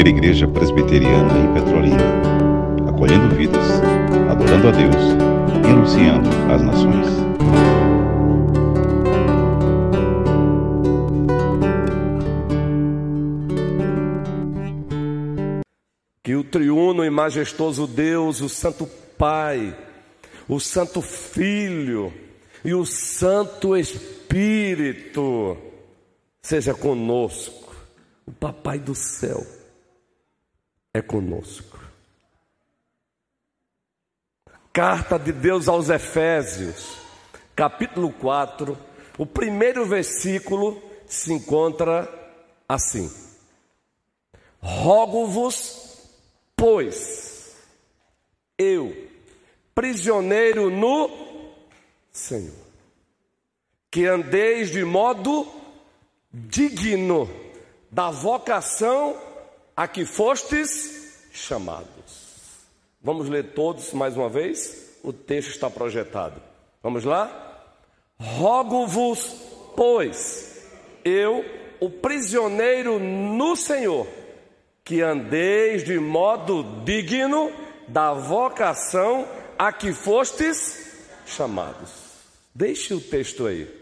primeira igreja presbiteriana em Petrolina, acolhendo vidas, adorando a Deus e anunciando às nações. Que o triuno e majestoso Deus, o Santo Pai, o Santo Filho e o Santo Espírito seja conosco. O Papai do céu é conosco. Carta de Deus aos Efésios, capítulo 4, o primeiro versículo se encontra assim: Rogo-vos, pois, eu, prisioneiro no Senhor, que andeis de modo digno da vocação a que fostes chamados. Vamos ler todos mais uma vez? O texto está projetado. Vamos lá? Rogo-vos, pois, eu, o prisioneiro no Senhor, que andeis de modo digno da vocação a que fostes chamados. Deixe o texto aí.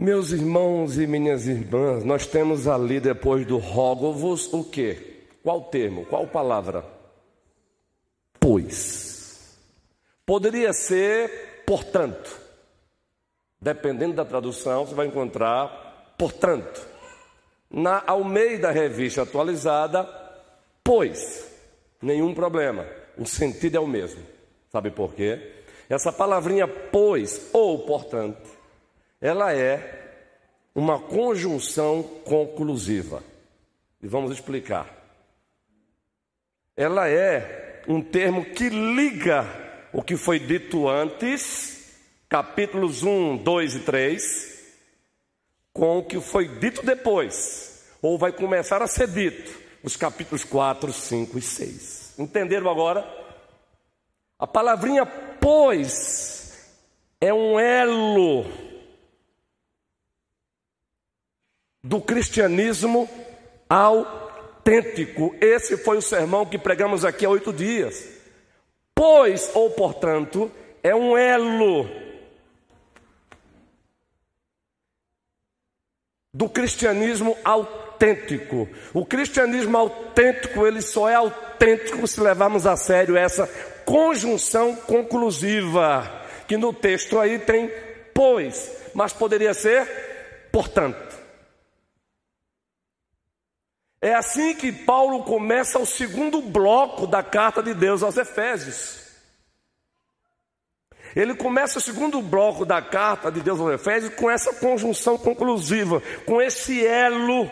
Meus irmãos e minhas irmãs, nós temos ali depois do rogo-vos o quê? Qual termo? Qual palavra? Pois. Poderia ser portanto. Dependendo da tradução, você vai encontrar portanto. Na Almeida Revista Atualizada, pois. Nenhum problema. O sentido é o mesmo. Sabe por quê? Essa palavrinha pois ou portanto ela é uma conjunção conclusiva. E vamos explicar. Ela é um termo que liga o que foi dito antes, capítulos 1, 2 e 3, com o que foi dito depois, ou vai começar a ser dito, os capítulos 4, 5 e 6. Entenderam agora? A palavrinha pois é um elo do cristianismo autêntico. Esse foi o sermão que pregamos aqui há oito dias. Pois, ou portanto, é um elo do cristianismo autêntico. O cristianismo autêntico, ele só é autêntico se levarmos a sério essa conjunção conclusiva, que no texto aí tem pois, mas poderia ser portanto. É assim que Paulo começa o segundo bloco da carta de Deus aos Efésios. Ele começa o segundo bloco da carta de Deus aos Efésios com essa conjunção conclusiva, com esse elo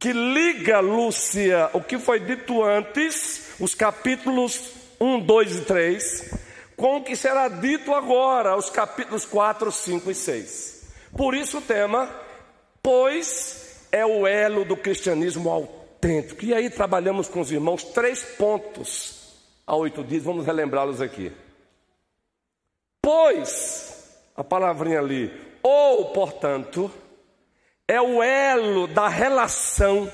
que liga, Lúcia, o que foi dito antes, os capítulos 1, 2 e 3, com o que será dito agora, os capítulos 4, 5 e 6. Por isso o tema, pois é o elo do cristianismo autêntico. E aí trabalhamos com os irmãos três pontos há oito dias, vamos relembrá-los aqui. Pois, a palavrinha ali, ou portanto, é o elo da relação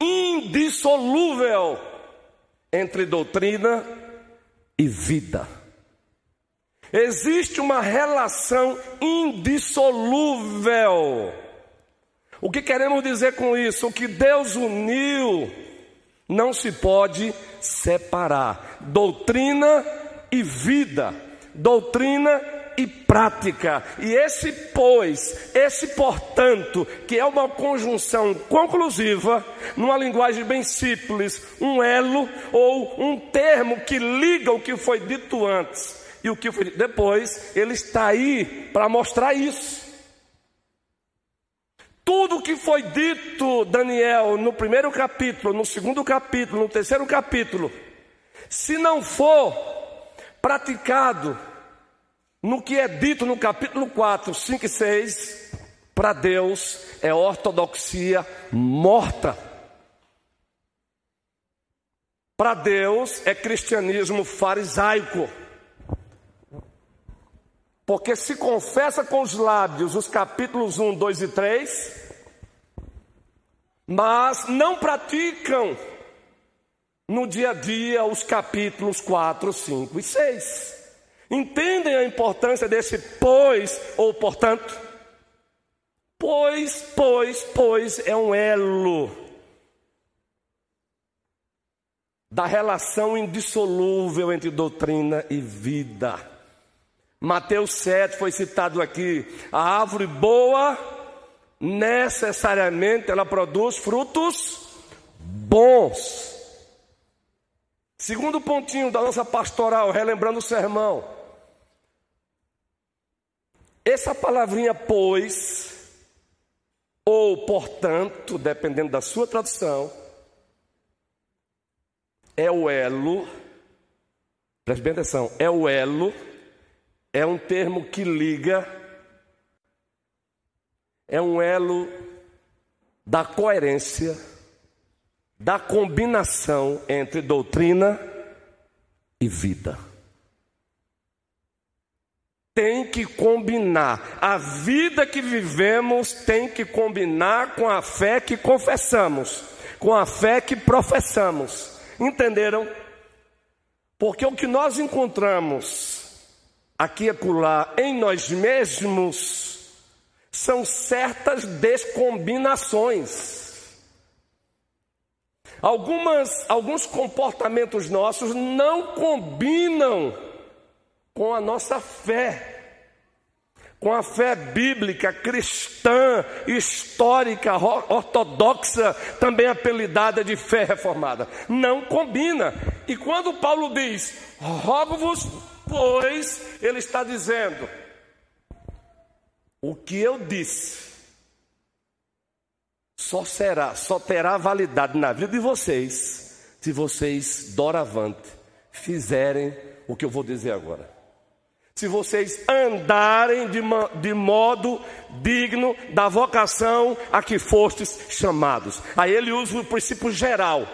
indissolúvel entre doutrina e vida. Existe uma relação indissolúvel o que queremos dizer com isso? O que Deus uniu não se pode separar. Doutrina e vida, doutrina e prática. E esse, pois, esse, portanto, que é uma conjunção conclusiva, numa linguagem bem simples, um elo ou um termo que liga o que foi dito antes e o que foi dito depois, ele está aí para mostrar isso. Tudo que foi dito, Daniel, no primeiro capítulo, no segundo capítulo, no terceiro capítulo, se não for praticado no que é dito no capítulo 4, 5 e 6, para Deus é ortodoxia morta. Para Deus é cristianismo farisaico. Porque se confessa com os lábios os capítulos 1, 2 e 3, mas não praticam no dia a dia os capítulos 4, 5 e 6. Entendem a importância desse pois ou portanto? Pois, pois, pois é um elo da relação indissolúvel entre doutrina e vida. Mateus 7 foi citado aqui. A árvore boa, necessariamente, ela produz frutos bons. Segundo pontinho da nossa pastoral, relembrando o sermão. Essa palavrinha, pois, ou portanto, dependendo da sua tradução, é o elo, preste bem atenção, é o elo, é um termo que liga, é um elo da coerência, da combinação entre doutrina e vida tem que combinar. A vida que vivemos tem que combinar com a fé que confessamos, com a fé que professamos. Entenderam? Porque o que nós encontramos aqui e acolá em nós mesmos são certas descombinações. Algumas, alguns comportamentos nossos não combinam com a nossa fé, com a fé bíblica, cristã, histórica, ortodoxa, também apelidada de fé reformada. Não combina. E quando Paulo diz, rogo-vos, pois, ele está dizendo, o que eu disse só será, só terá validade na vida de vocês, se vocês, doravante, fizerem o que eu vou dizer agora se vocês andarem de, de, modo digno da vocação a que fostes chamados. Aí ele usa o princípio geral.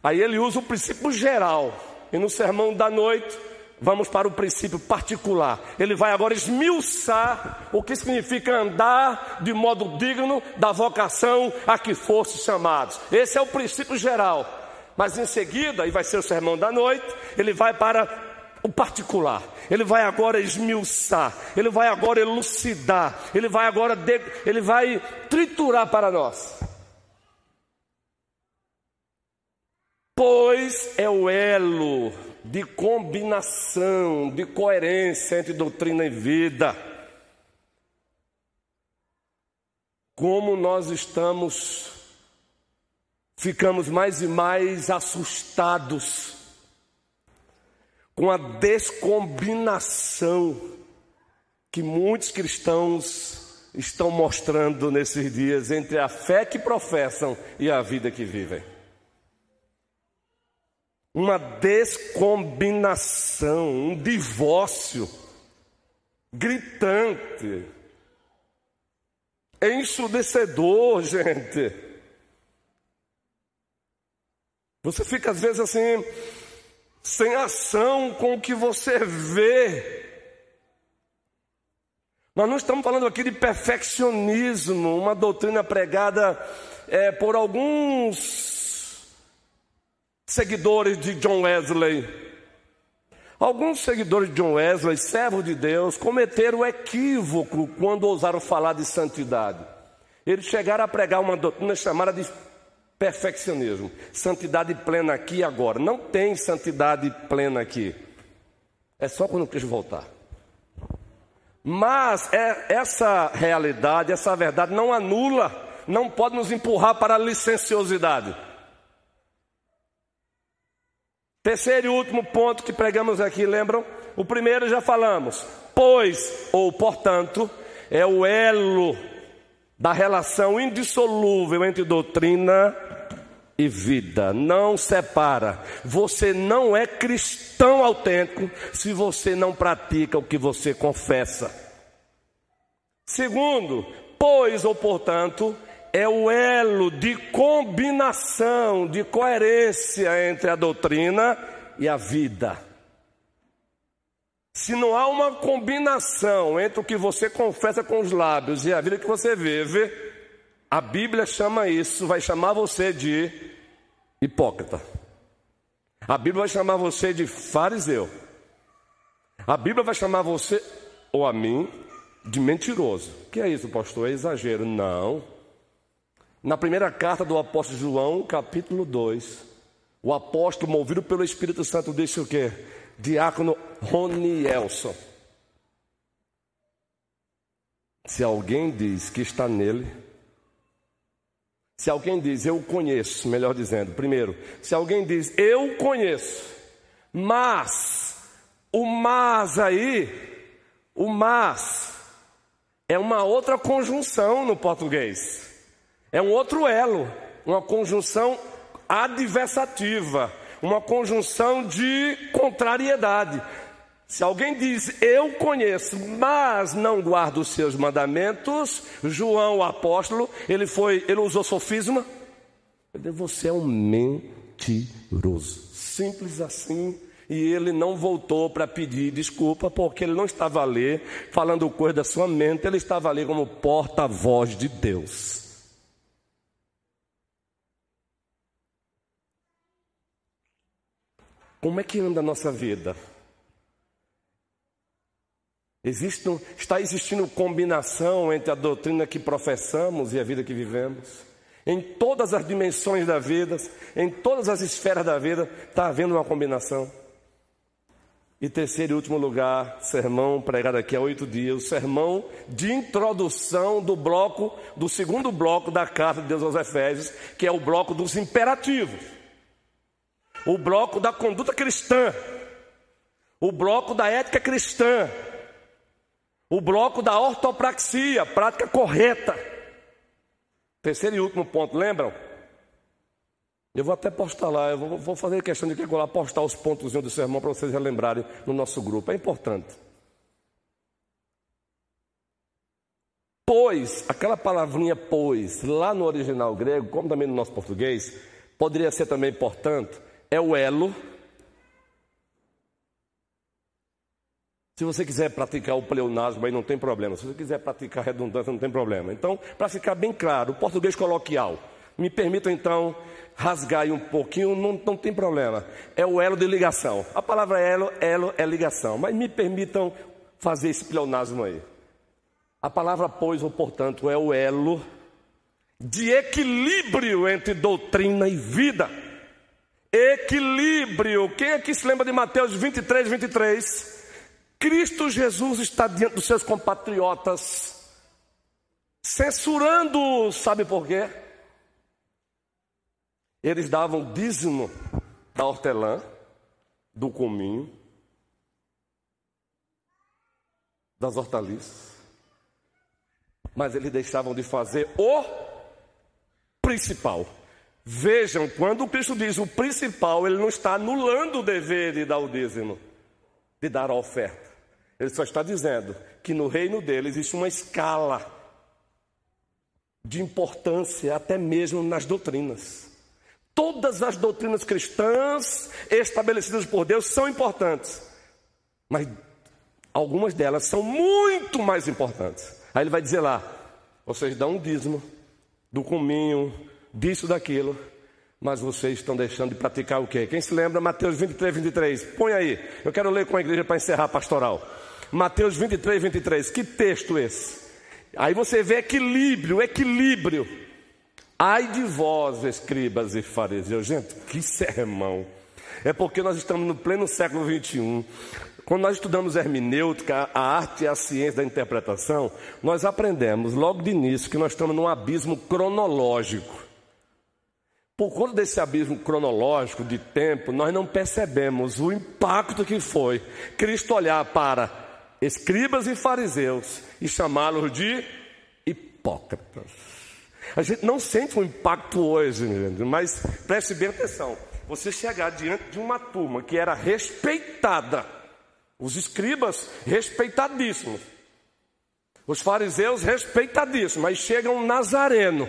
Aí ele usa o princípio geral. E no sermão da noite, vamos para o princípio particular. Ele vai agora esmiuçar o que significa andar de modo digno da vocação a que fostes chamados. Esse é o princípio geral. Mas em seguida, e vai ser o sermão da noite, ele vai para o particular. Ele vai agora esmiuçar, ele vai agora elucidar, ele vai agora de, ele vai triturar para nós. Pois é o elo de combinação, de coerência entre doutrina e vida. Como nós estamos ficamos mais e mais assustados com a descombinação que muitos cristãos estão mostrando nesses dias entre a fé que professam e a vida que vivem. Uma descombinação, um divórcio gritante, ensurdecedor, gente. Você fica às vezes assim, sem ação com o que você vê. Nós não estamos falando aqui de perfeccionismo, uma doutrina pregada é, por alguns seguidores de John Wesley. Alguns seguidores de John Wesley, servos de Deus, cometeram equívoco quando ousaram falar de santidade. Eles chegaram a pregar uma doutrina chamada de perfeccionismo. Santidade plena aqui e agora. Não tem santidade plena aqui. É só quando Cristo voltar. Mas é, essa realidade, essa verdade não anula, não pode nos empurrar para a licenciosidade. Terceiro e último ponto que pregamos aqui, lembram? O primeiro já falamos. Pois, ou portanto, é o elo da relação indissolúvel entre doutrina e vida. Não separa. Você não é cristão autêntico se você não pratica o que você confessa. Segundo, pois ou portanto, é o elo de combinação, de coerência entre a doutrina e a vida. Se não há uma combinação entre o que você confessa com os lábios e a vida que você vive, A Bíblia chama isso, vai chamar você de hipócrita. A Bíblia vai chamar você de fariseu. A Bíblia vai chamar você ou a mim de mentiroso. Que é isso, pastor? É exagero? Não. Na primeira carta do apóstolo João, capítulo 2, o apóstolo, movido pelo Espírito Santo, disse o quê? Diácono Ronielson. Se alguém diz que está nele, se alguém diz eu conheço, melhor dizendo, primeiro, se alguém diz eu conheço, mas, o mas aí, o mas, é uma outra conjunção no português, é um outro elo, uma conjunção adversativa, uma conjunção de contrariedade. Se alguém diz eu conheço, mas não guardo os seus mandamentos, João o apóstolo, ele foi, ele usou sofisma. Você é um mentiroso. Simples assim. E ele não voltou para pedir desculpa, porque ele não estava ali falando coisa da sua mente, ele estava ali como porta-voz de Deus. Como é que anda a nossa vida? Existe, está existindo combinação entre a doutrina que professamos e a vida que vivemos. Em todas as dimensões da vida, em todas as esferas da vida, está havendo uma combinação. E terceiro e último lugar, sermão pregado aqui há oito dias, o sermão de introdução do bloco, do segundo bloco da carta de Deus aos Efésios, que é o bloco dos imperativos, o bloco da conduta cristã, o bloco da ética cristã, o bloco da ortopraxia, prática correta. Terceiro e último ponto, lembram? Eu vou até postar lá, eu vou, fazer questão de que lá postar os pontos do sermão para vocês relembrarem no nosso grupo. É importante. Pois, aquela palavrinha pois, lá no original grego, como também no nosso português, poderia ser também importante, é o elo Se você quiser praticar o pleonasmo, aí não tem problema. Se você quiser praticar redundância, não tem problema. Então, para ficar bem claro, o português coloquial. Me permitam então rasgar aí um pouquinho, não, não tem problema. É o elo de ligação. A palavra elo, elo é ligação. Mas me permitam fazer esse pleonasmo aí. A palavra pois ou portanto é o elo de equilíbrio entre doutrina e vida. Equilíbrio. Quem aqui se lembra de Mateus 23, 23? Cristo Jesus está diante dos seus compatriotas, censurando, sabe por quê? Eles davam dízimo da hortelã, do cominho, das hortaliças, mas eles deixavam de fazer o principal. Vejam, quando Cristo diz o principal, ele não está anulando o dever de dar o dízimo, de dar a oferta. Ele só está dizendo que no reino dele existe uma escala de importância, até mesmo nas doutrinas. Todas as doutrinas cristãs estabelecidas por Deus são importantes, mas algumas delas são muito mais importantes. Aí ele vai dizer lá: vocês dão um dízimo do cominho, disso, daquilo, mas vocês estão deixando de praticar o quê? Quem se lembra? Mateus 23, 23. Põe aí. Eu quero ler com a igreja para encerrar a pastoral. Mateus 23, 23. Que texto esse? Aí você vê equilíbrio, equilíbrio. Ai de vós, escribas e fariseus. Gente, que sermão. É porque nós estamos no pleno século 21. Quando nós estudamos hermenêutica, a arte e a ciência da interpretação, nós aprendemos logo de início que nós estamos num abismo cronológico. Por conta desse abismo cronológico de tempo, nós não percebemos o impacto que foi Cristo olhar para escribas e fariseus e chamá-los de hipócritas. A gente não sente um impacto hoje, mas preste bem atenção. Você chegar diante de uma turma que era respeitada, os escribas respeitadíssimos, os fariseus respeitadíssimos, mas chega um nazareno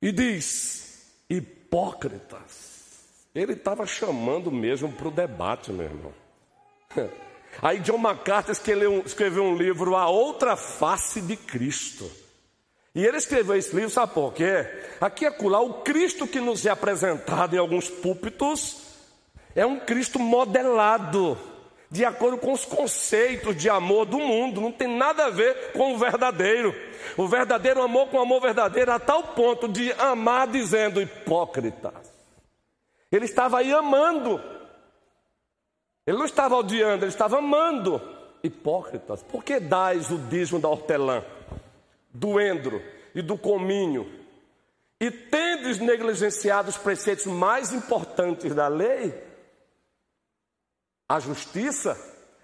e diz: hipócritas. Ele estava chamando mesmo para o debate, meu irmão. Aí John MacArthur escreveu um, livro, A Outra Face de Cristo. E ele escreveu esse livro, sabe por quê? Aqui é acolá, o Cristo que nos é apresentado em alguns púlpitos é um Cristo modelado, de acordo com os conceitos de amor do mundo, não tem nada a ver com o verdadeiro. O verdadeiro amor com o amor verdadeiro, a tal ponto de amar dizendo hipócritas. Ele estava aí amando, ele não estava odiando, ele estava amando. Hipócritas, por que dais o dízimo da hortelã? do endro e do cominho, e tendes negligenciado os preceitos mais importantes da lei, a justiça,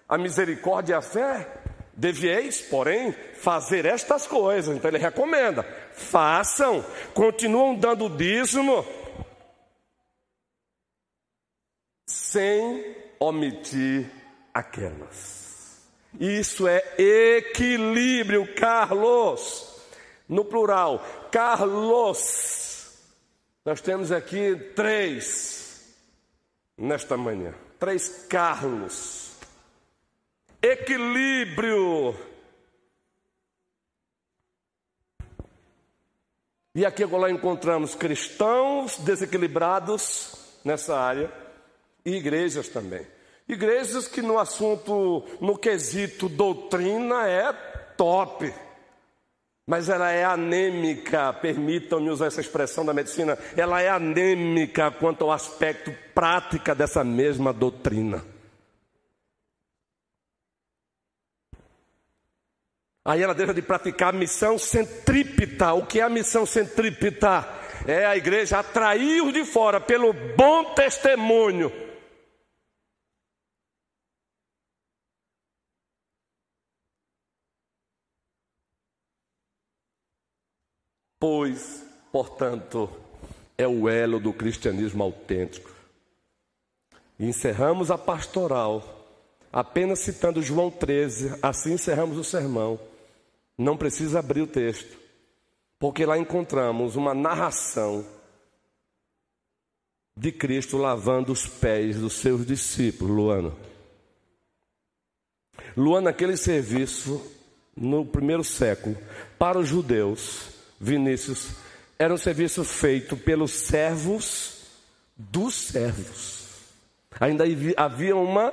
a misericórdia e a fé, devieis, porém, fazer estas coisas. Então ele recomenda: façam, continuam dando dízimo, sem omitir aquelas. Isso é equilíbrio, Carlos. No plural, Carlos. Nós temos aqui três nesta manhã. Três Carlos. Equilíbrio. E aqui agora encontramos cristãos desequilibrados nessa área e igrejas também. Igrejas que no assunto, no quesito doutrina, é top. Mas ela é anêmica, permitam-me usar essa expressão da medicina, ela é anêmica quanto ao aspecto prática dessa mesma doutrina. Aí ela deixa de praticar a missão centrípeta. O que é a missão centrípeta? É a igreja atrair os de fora pelo bom testemunho pois, portanto, é o elo do cristianismo autêntico. Encerramos a pastoral, apenas citando João 13, assim encerramos o sermão. Não precisa abrir o texto, porque lá encontramos uma narração de Cristo lavando os pés dos seus discípulos, Luana. Luana, aquele serviço no primeiro século, para os judeus, Vinícius, era um serviço feito pelos servos dos servos. Ainda havia uma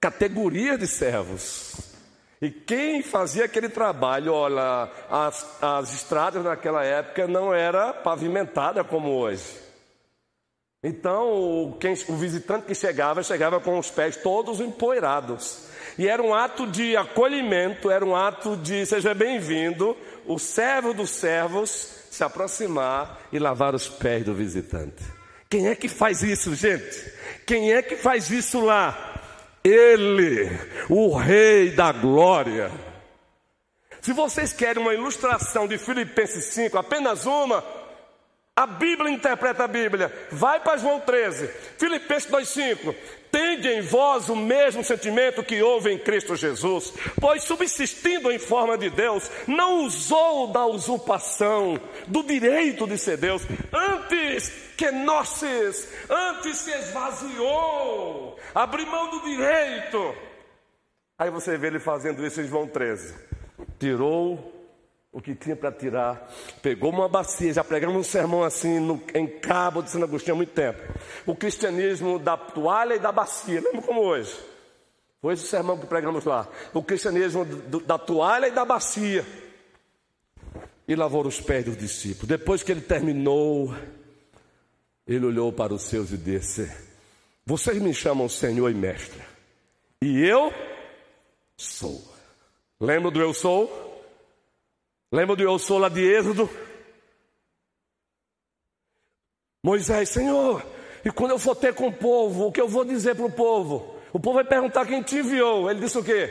categoria de servos. E quem fazia aquele trabalho, olha, as, as estradas naquela época não era pavimentada como hoje. Então, quem, o visitante que chegava, chegava com os pés todos empoeirados. E era um ato de acolhimento, era um ato de seja bem-vindo, o servo dos servos se aproximar e lavar os pés do visitante. Quem é que faz isso, gente? Quem é que faz isso lá? Ele, o Rei da Glória. Se vocês querem uma ilustração de Filipenses 5, apenas uma, a Bíblia interpreta a Bíblia. Vai para João 13, Filipenses 2,5. Tende em vós o mesmo sentimento que houve em Cristo Jesus, pois subsistindo em forma de Deus, não usou da usurpação, do direito de ser Deus, antes que nosses, antes se esvaziou, abriu mão do direito. Aí você vê ele fazendo isso em João 13. Tirou o que tinha para tirar, pegou uma bacia, já pregamos um sermão assim no, em Cabo de Santo Agostinho há muito tempo. O cristianismo da toalha e da bacia, lembra como hoje? Foi esse o sermão que pregamos lá. O cristianismo do, da toalha e da bacia. E lavou os pés dos discípulos. Depois que ele terminou, ele olhou para os seus e disse: Vocês me chamam Senhor e Mestre, e eu sou. Lembra do eu sou? Lembra do eu sou lá de Êxodo? Moisés, Senhor, e quando eu for ter com o povo, o que eu vou dizer para o povo? O povo vai perguntar quem te enviou. Ele disse o quê?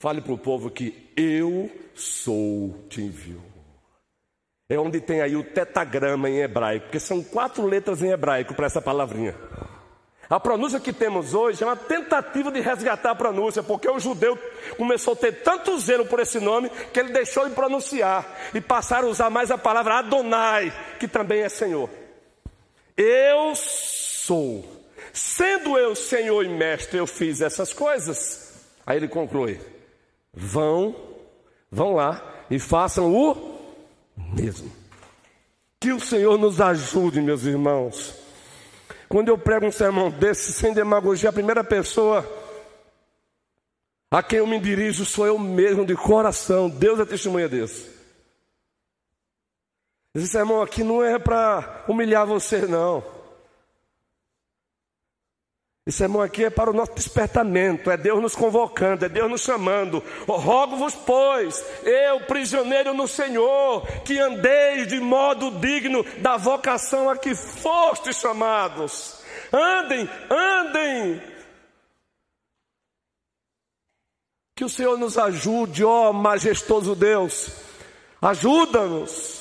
Fale para o povo que eu sou te enviou. É onde tem aí o tetagrama em hebraico, porque são quatro letras em hebraico para essa palavrinha. A pronúncia que temos hoje é uma tentativa de resgatar a pronúncia, porque o judeu começou a ter tanto zelo por esse nome que ele deixou de pronunciar e passaram a usar mais a palavra Adonai, que também é Senhor. Eu sou, sendo eu Senhor e Mestre, eu fiz essas coisas. Aí ele conclui: vão, vão lá e façam o mesmo. Que o Senhor nos ajude, meus irmãos. Quando eu prego um sermão desse, sem demagogia, a primeira pessoa a quem eu me dirijo sou eu mesmo de coração. Deus é testemunha desse. Esse sermão aqui não é para humilhar você, não. Esse sermão aqui é para o nosso despertamento, é Deus nos convocando, é Deus nos chamando. Oh, Rogo-vos, pois, eu, prisioneiro no Senhor, que andeis de modo digno da vocação a que fostes chamados. Andem, andem. Que o Senhor nos ajude, ó majestoso Deus. Ajuda-nos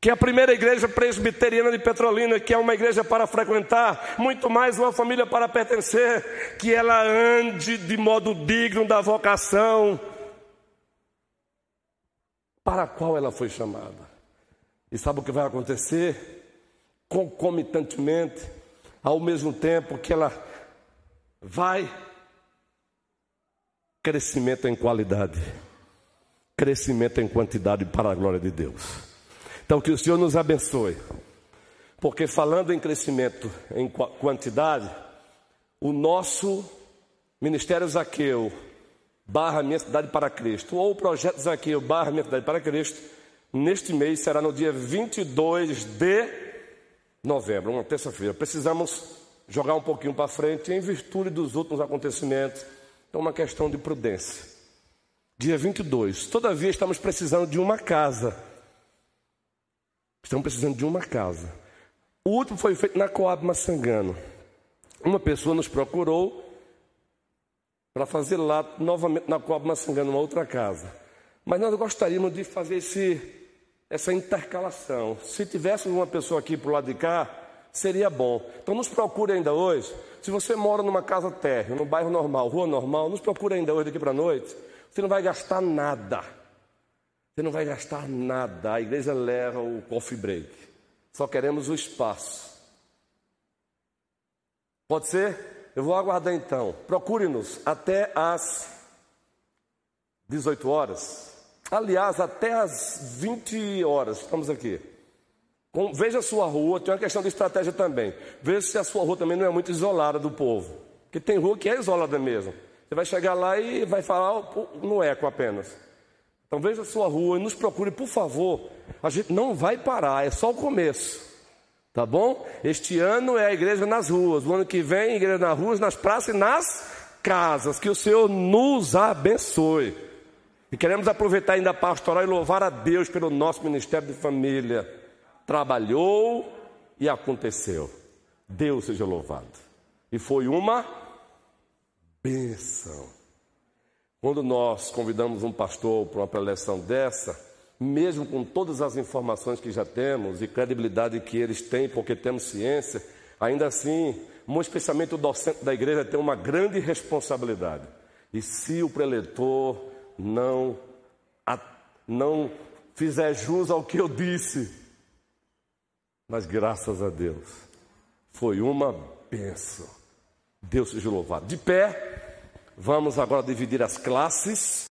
que a primeira igreja presbiteriana de Petrolina, que é uma igreja para frequentar, muito mais uma família para pertencer, que ela ande de modo digno da vocação para a qual ela foi chamada. E sabe o que vai acontecer? Concomitantemente, ao mesmo tempo que ela vai crescimento em qualidade, crescimento em quantidade para a glória de Deus. Então, que o Senhor nos abençoe. Porque falando em crescimento em quantidade, o nosso Ministério Zaqueu barra Minha Cidade para Cristo, ou o Projeto Zaqueu barra Minha Cidade para Cristo, neste mês será no dia 22 de novembro, uma terça-feira. Precisamos jogar um pouquinho para frente em virtude dos últimos acontecimentos. Então, uma questão de prudência. Dia 22. Todavia, estamos precisando de uma casa Estão precisando de uma casa. O último foi feito na Coab Massangano. Uma pessoa nos procurou para fazer lá novamente na Coab Massangano uma outra casa. Mas nós gostaríamos de fazer esse, essa intercalação. Se tivéssemos uma pessoa aqui para o lado de cá, seria bom. Então nos procure ainda hoje. Se você mora numa casa térrea, num bairro normal, rua normal, nos procure ainda hoje daqui para a noite. Você não vai gastar nada. Você não vai gastar nada. A igreja leva o coffee break. Só queremos o espaço. Pode ser? Eu vou aguardar então. Procure-nos até às 18 horas. Aliás, até às 20 horas. Estamos aqui. Veja a sua rua, tem uma questão de estratégia também. Veja se a sua rua também não é muito isolada do povo. Porque tem rua que é isolada mesmo. Você vai chegar lá e vai falar no eco apenas. Então veja a sua rua e nos procure, por favor. A gente não vai parar, é só o começo. Tá bom? Este ano é a igreja nas ruas. O ano que vem, igreja nas ruas, nas praças e nas casas. Que o Senhor nos abençoe. E queremos aproveitar ainda a pastoral e louvar a Deus pelo nosso ministério de família. Trabalhou e aconteceu. Deus seja louvado. E foi uma bênção. Quando nós convidamos um pastor para uma preleção dessa, mesmo com todas as informações que já temos e credibilidade que eles têm, porque temos ciência, ainda assim, especialmente o docente da igreja tem uma grande responsabilidade. E se o preletor não, não fizer jus ao que eu disse, mas graças a Deus, foi uma benção. Deus seja louvado. De pé. Vamos agora dividir as classes.